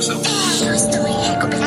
yourself.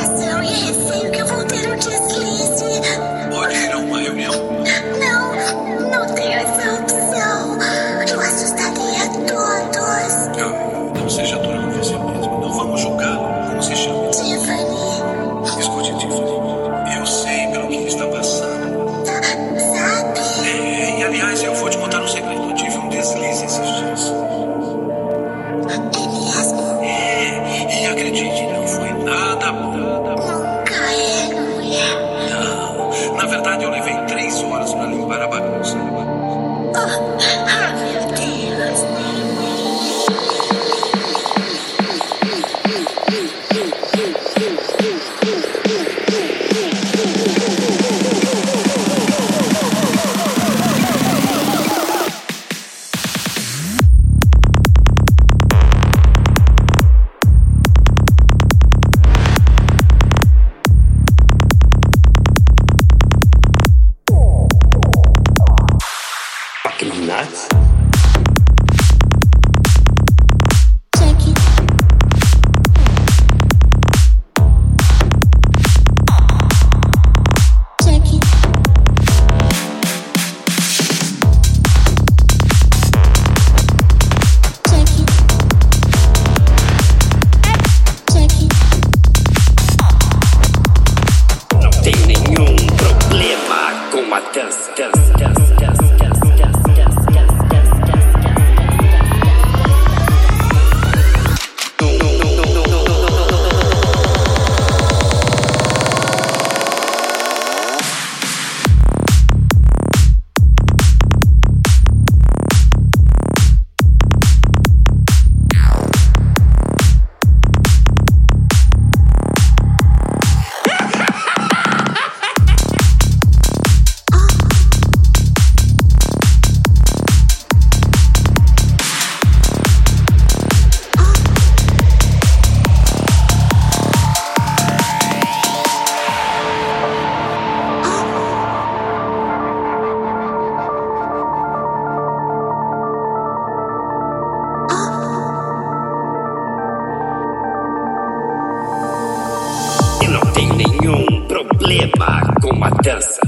não tenho nenhum problema com a dança.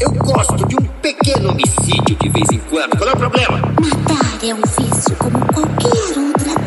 Eu gosto de um pequeno homicídio de vez em quando. Qual é o problema? Matar é um vício como qualquer outra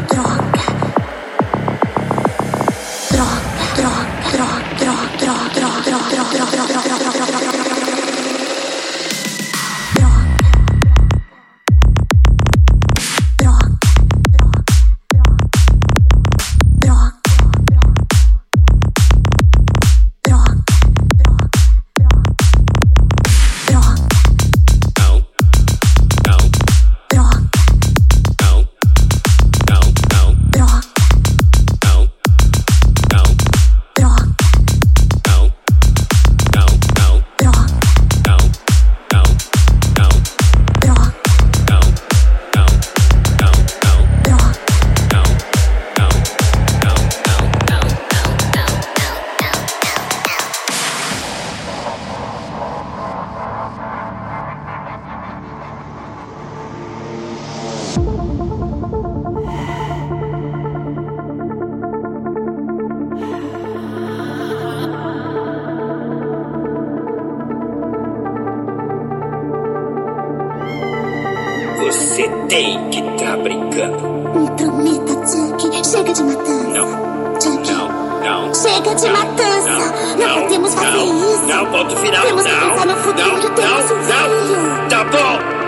Tem que tá brincando. Me prometa, Chuck. Chega de matança. Não. Chuck. Não, não. Chega de não, matança. Não, não, não podemos fazer não, isso. Não, ponto final. Temos não, que pensar no futuro. Não, não, não. Tá bom.